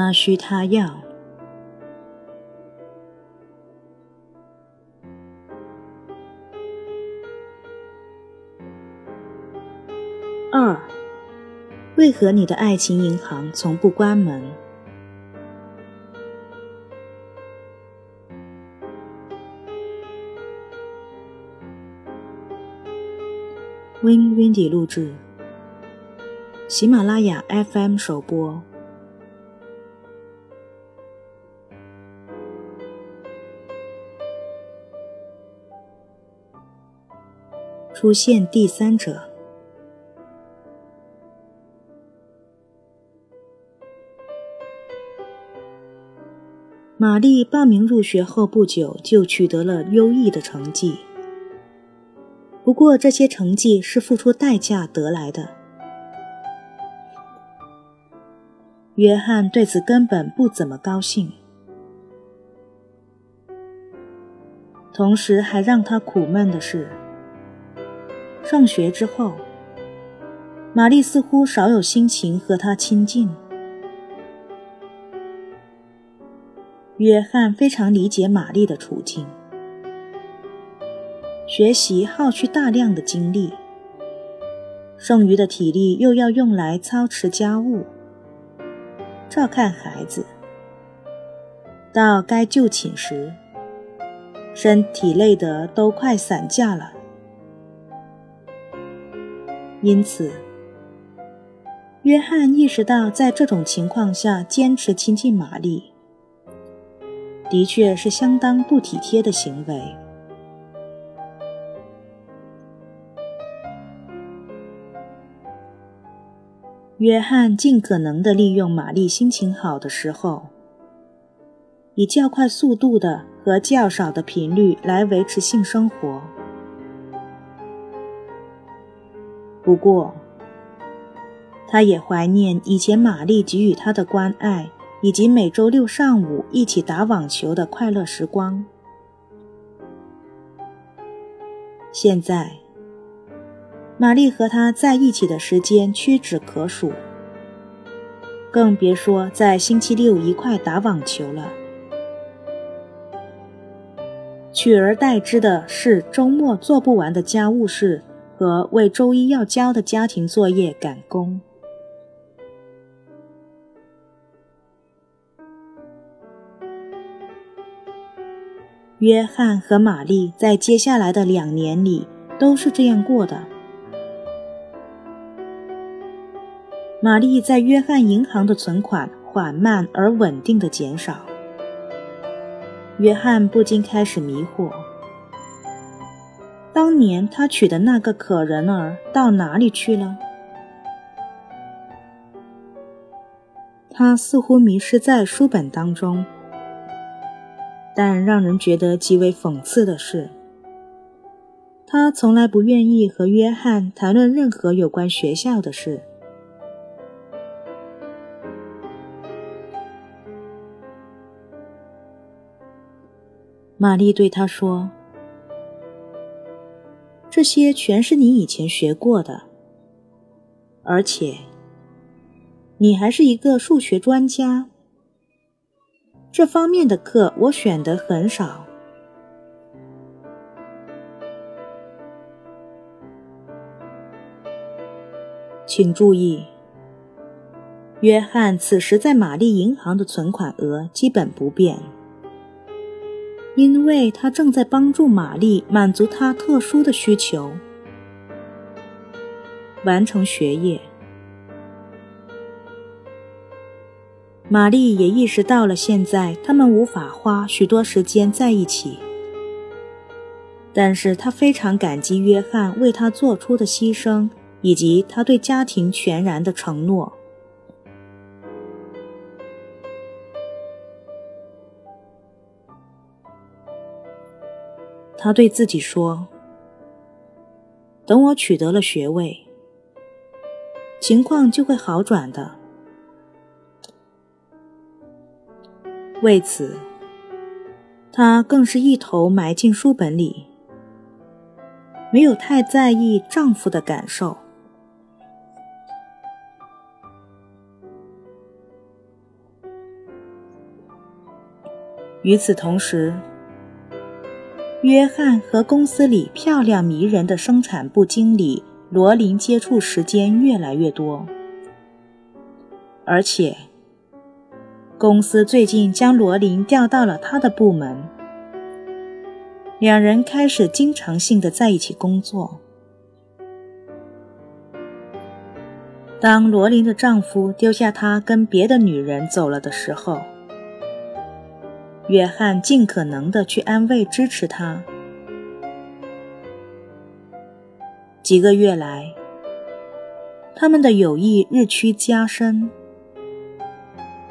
他需他要。二，为何你的爱情银行从不关门？Win Windy 录制，喜马拉雅 FM 首播。出现第三者。玛丽报名入学后不久就取得了优异的成绩，不过这些成绩是付出代价得来的。约翰对此根本不怎么高兴，同时还让他苦闷的是，上学之后，玛丽似乎少有心情和他亲近。约翰非常理解玛丽的处境，学习耗去大量的精力，剩余的体力又要用来操持家务、照看孩子。到该就寝时，身体累得都快散架了。因此，约翰意识到，在这种情况下坚持亲近玛丽。的确是相当不体贴的行为。约翰尽可能的利用玛丽心情好的时候，以较快速度的和较少的频率来维持性生活。不过，他也怀念以前玛丽给予他的关爱。以及每周六上午一起打网球的快乐时光。现在，玛丽和他在一起的时间屈指可数，更别说在星期六一块打网球了。取而代之的是周末做不完的家务事和为周一要交的家庭作业赶工。约翰和玛丽在接下来的两年里都是这样过的。玛丽在约翰银行的存款缓慢而稳定的减少，约翰不禁开始迷惑：年他娶的那个可人儿到哪里去了？他似乎迷失在书本当中。但让人觉得极为讽刺的是，他从来不愿意和约翰谈论任何有关学校的事。玛丽对他说：“这些全是你以前学过的，而且你还是一个数学专家。”这方面的课我选的很少，请注意，约翰此时在玛丽银行的存款额基本不变，因为他正在帮助玛丽满足她特殊的需求，完成学业。玛丽也意识到了，现在他们无法花许多时间在一起。但是她非常感激约翰为她做出的牺牲，以及他对家庭全然的承诺。他对自己说：“等我取得了学位，情况就会好转的。”为此，她更是一头埋进书本里，没有太在意丈夫的感受。与此同时，约翰和公司里漂亮迷人的生产部经理罗琳接触时间越来越多，而且公司最近将罗琳调到了他的部门，两人开始经常性的在一起工作。当罗琳的丈夫丢下她跟别的女人走了的时候，约翰尽可能的去安慰、支持她。几个月来，他们的友谊日趋加深。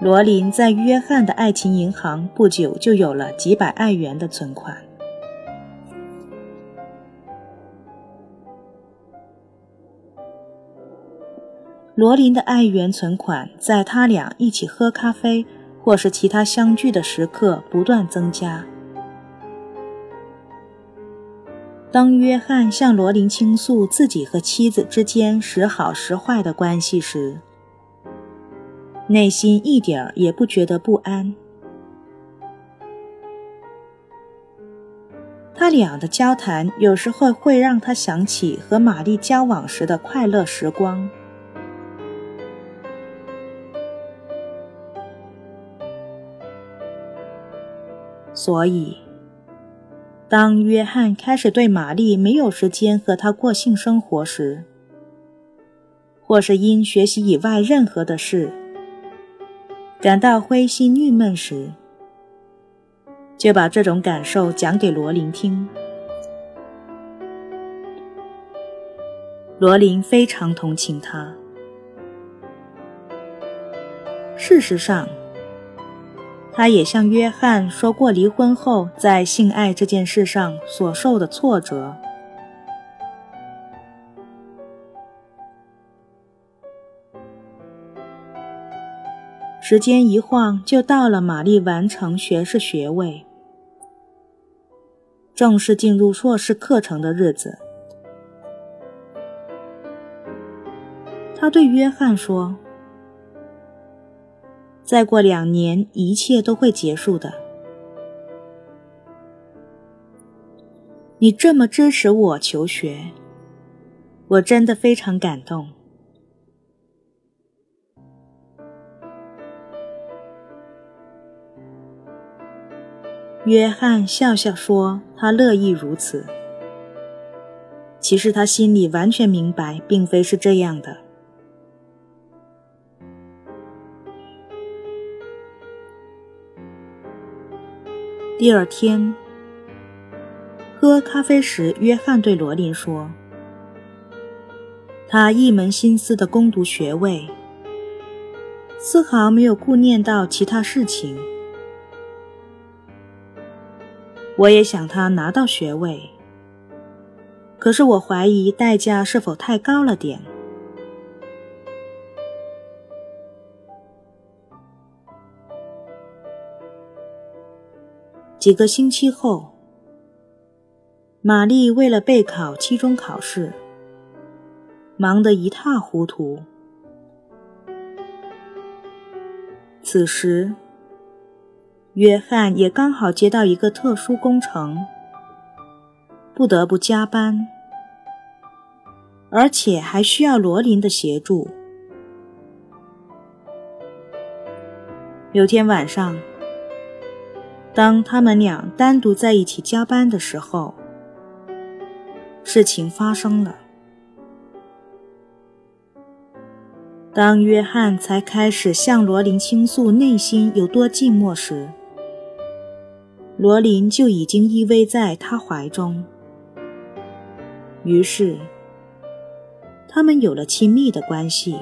罗琳在约翰的爱情银行不久就有了几百爱元的存款。罗琳的爱元存款在他俩一起喝咖啡或是其他相聚的时刻不断增加。当约翰向罗琳倾诉自己和妻子之间时好时坏的关系时，内心一点儿也不觉得不安。他俩的交谈有时候会让他想起和玛丽交往时的快乐时光。所以，当约翰开始对玛丽没有时间和他过性生活时，或是因学习以外任何的事感到灰心郁闷时，就把这种感受讲给罗琳听。罗琳非常同情他。事实上，他也向约翰说过离婚后在性爱这件事上所受的挫折。时间一晃就到了玛丽完成学士学位、正式进入硕士课程的日子。他对约翰说。再过两年，一切都会结束的。你这么支持我求学，我真的非常感动。约翰笑笑说：“他乐意如此。其实他心里完全明白，并非是这样的。”第二天，喝咖啡时，约翰对罗琳说：“他一门心思的攻读学位，丝毫没有顾念到其他事情。我也想他拿到学位，可是我怀疑代价是否太高了点。”几个星期后，玛丽为了备考期中考试，忙得一塌糊涂。此时，约翰也刚好接到一个特殊工程，不得不加班，而且还需要罗琳的协助。有天晚上。当他们俩单独在一起加班的时候，事情发生了。当约翰才开始向罗琳倾诉内心有多寂寞时，罗琳就已经依偎在他怀中。于是，他们有了亲密的关系。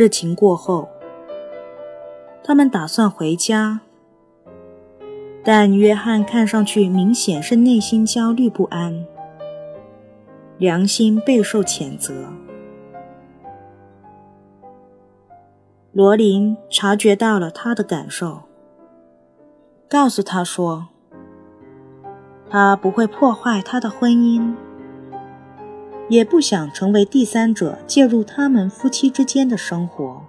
事情过后，他们打算回家，但约翰看上去明显是内心焦虑不安，良心备受谴责。罗琳察觉到了他的感受，告诉他说：“他不会破坏他的婚姻，也不想成为第三者介入他们夫妻之间的生活。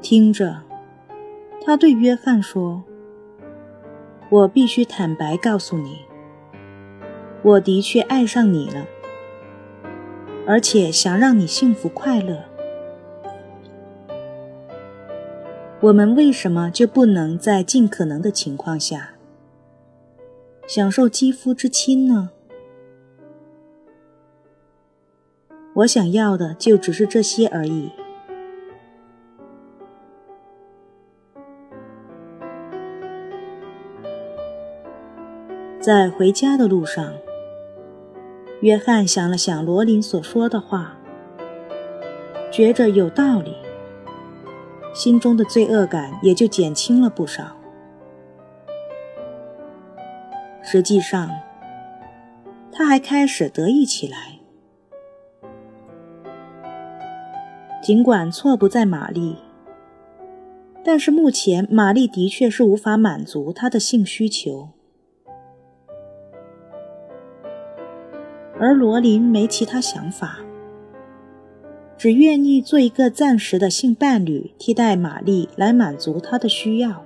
听着，他对约翰说：“我必须坦白告诉你，我的确爱上你了，而且想让你幸福快乐。”我们为什么就不能在尽可能的情况下享受肌肤之亲呢？我想要的就只是这些而已。在回家的路上，约翰想了想罗琳所说的话，觉着有道理。心中的罪恶感也就减轻了不少。实际上，他还开始得意起来。尽管错不在玛丽，但是目前玛丽的确是无法满足他的性需求，而罗琳没其他想法。只愿意做一个暂时的性伴侣，替代玛丽来满足他的需要。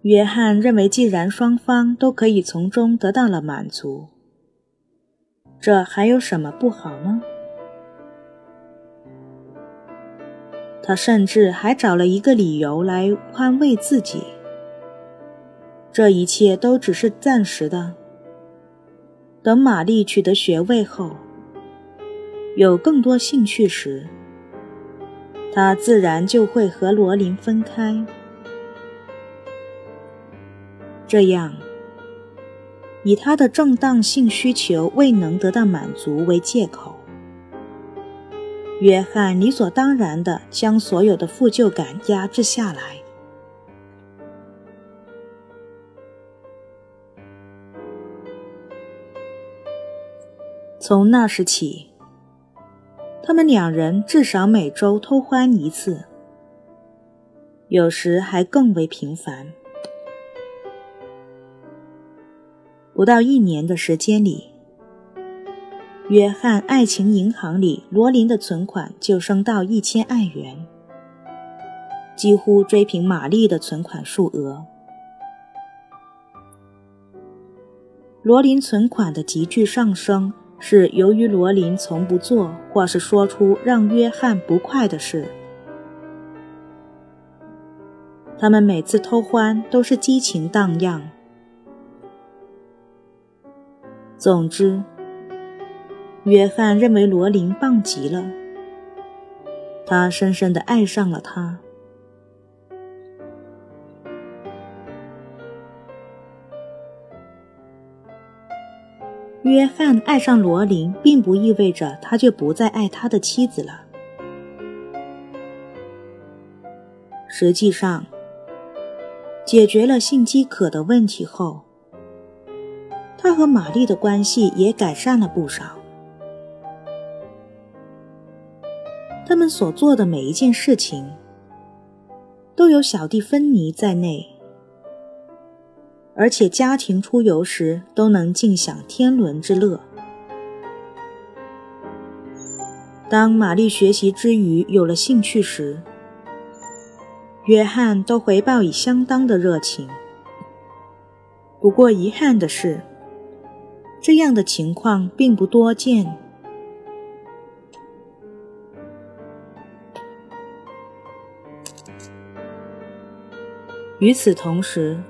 约翰认为，既然双方都可以从中得到了满足，这还有什么不好呢？他甚至还找了一个理由来宽慰自己：这一切都只是暂时的。等玛丽取得学位后，有更多兴趣时，他自然就会和罗琳分开。这样，以他的正当性需求未能得到满足为借口，约翰理所当然地将所有的负疚感压制下来。从那时起，他们两人至少每周偷欢一次，有时还更为频繁。不到一年的时间里，约翰爱情银行里罗琳的存款就升到一千爱元，几乎追平玛丽的存款数额。罗琳存款的急剧上升。是由于罗琳从不做或是说出让约翰不快的事。他们每次偷欢都是激情荡漾。总之，约翰认为罗琳棒极了，他深深的爱上了她。约翰爱上罗琳，并不意味着他就不再爱他的妻子了。实际上，解决了性饥渴的问题后，他和玛丽的关系也改善了不少。他们所做的每一件事情，都有小弟芬妮在内。而且家庭出游时都能尽享天伦之乐。当玛丽学习之余有了兴趣时，约翰都回报以相当的热情。不过遗憾的是，这样的情况并不多见。与此同时，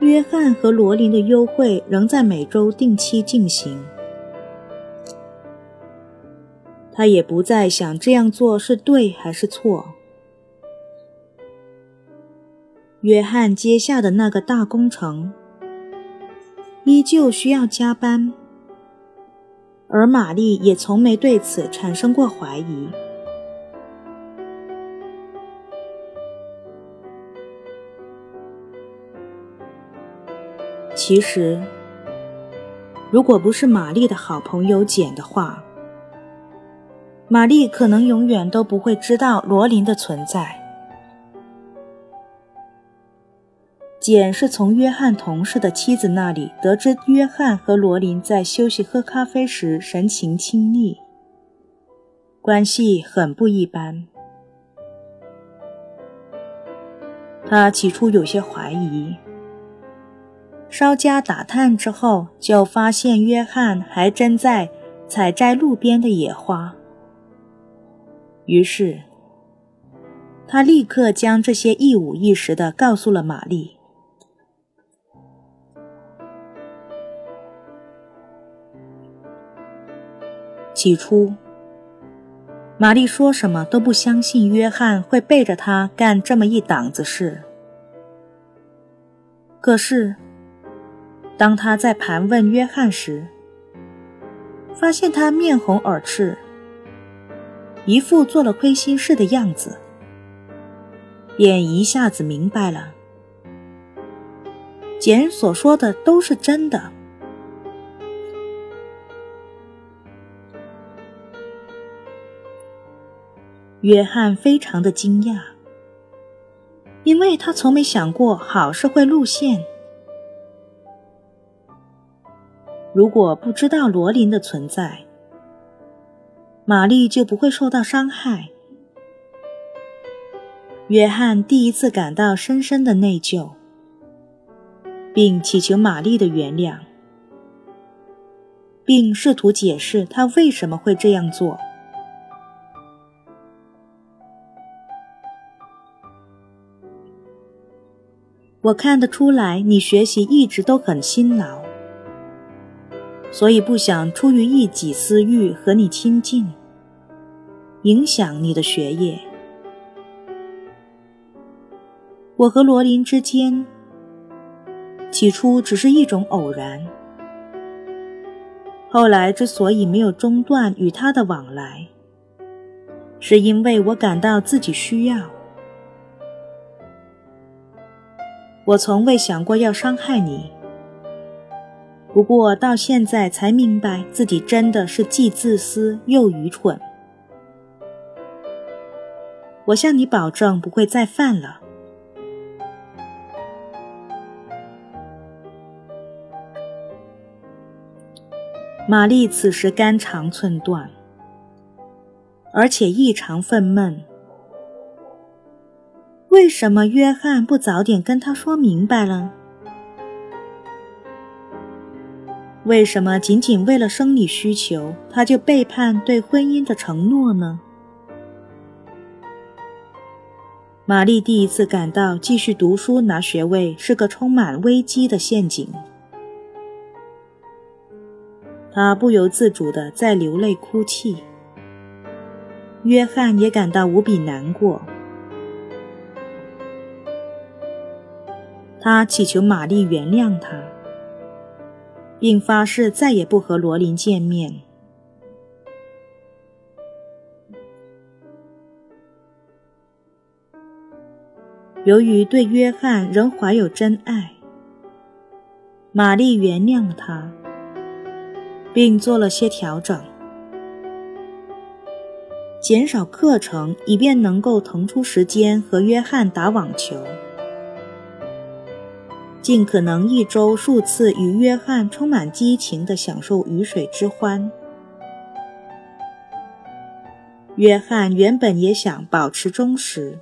约翰和罗琳的幽会仍在每周定期进行。他也不再想这样做是对还是错。约翰接下的那个大工程依旧需要加班，而玛丽也从没对此产生过怀疑。其实如果不是玛丽的好朋友简的话，玛丽可能永远都不会知道罗琳的存在。简是从约翰同事的妻子那里得知约翰和罗琳在休息喝咖啡时神情亲密。关系很不一般。他起初有些怀疑。稍加打探之后，就发现约翰还真在采摘路边的野花。于是，他立刻将这些一五一十的告诉了玛丽。起初，玛丽说什么都不相信约翰会背着她干这么一档子事。可是，当他在盘问约翰时，发现他面红耳赤，一副做了亏心事的样子，便一下子明白了，简所说的都是真的。约翰非常的惊讶，因为他从没想过好事会露馅。如果不知道罗琳的存在，玛丽就不会受到伤害。约翰第一次感到深深的内疚，并祈求玛丽的原谅，并试图解释他为什么会这样做。我看得出来，你学习一直都很辛劳，所以不想出于一己私欲和你亲近，影响你的学业。我和罗琳之间，起初只是一种偶然，后来之所以没有中断与他的往来，是因为我感到自己需要。我从未想过要伤害你，不过到现在才明白自己真的是既自私又愚蠢。我向你保证不会再犯了。玛丽此时肝肠寸断，而且异常愤懑。为什么约翰不早点跟他说明白了？为什么仅仅为了生理需求，他就背叛对婚姻的承诺呢？玛丽第一次感到继续读书拿学位是个充满危机的陷阱，她不由自主的在流泪哭泣。约翰也感到无比难过。他祈求玛丽原谅他，并发誓再也不和罗琳见面。由于对约翰仍怀有真爱，玛丽原谅了他，并做了些调整，减少课程，以便能够腾出时间和约翰打网球。尽可能一周数次与约翰充满激情地享受鱼水之欢。约翰原本也想保持忠实，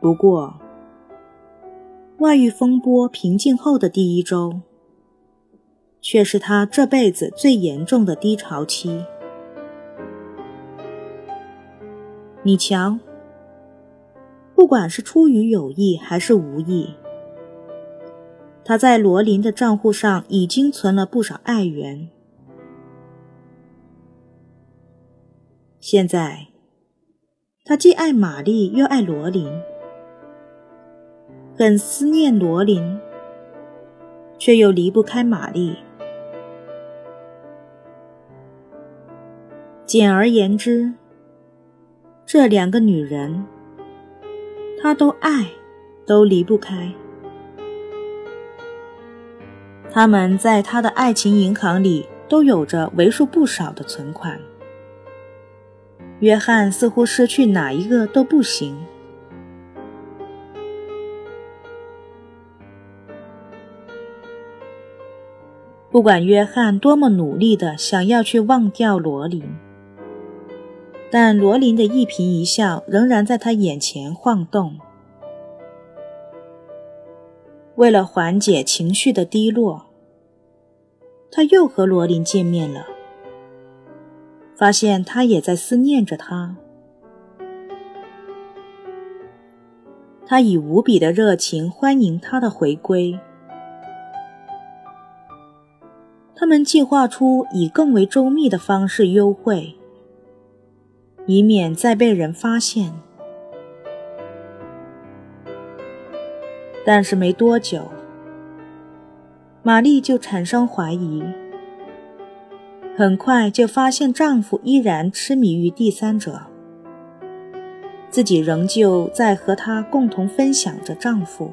不过，外遇风波平静后的第一周，却是他这辈子最严重的低潮期。你瞧。不管是出于有意还是无意，他在罗琳的账户上已经存了不少爱元。现在，他既爱玛丽又爱罗琳，很思念罗琳，却又离不开玛丽。简而言之，这两个女人。他都爱都离不开。他们在他的爱情银行里都有着为数不少的存款。约翰似乎失去哪一个都不行。不管约翰多么努力的想要去忘掉罗琳但罗琳的一颦一笑仍然在他眼前晃动。为了缓解情绪的低落，他又和罗琳见面了，发现他也在思念着他。他以无比的热情欢迎他的回归。他们计划出以更为周密的方式幽会，以免再被人发现。但是没多久，玛丽就产生怀疑，很快就发现丈夫依然痴迷于第三者，自己仍旧在和他共同分享着丈夫。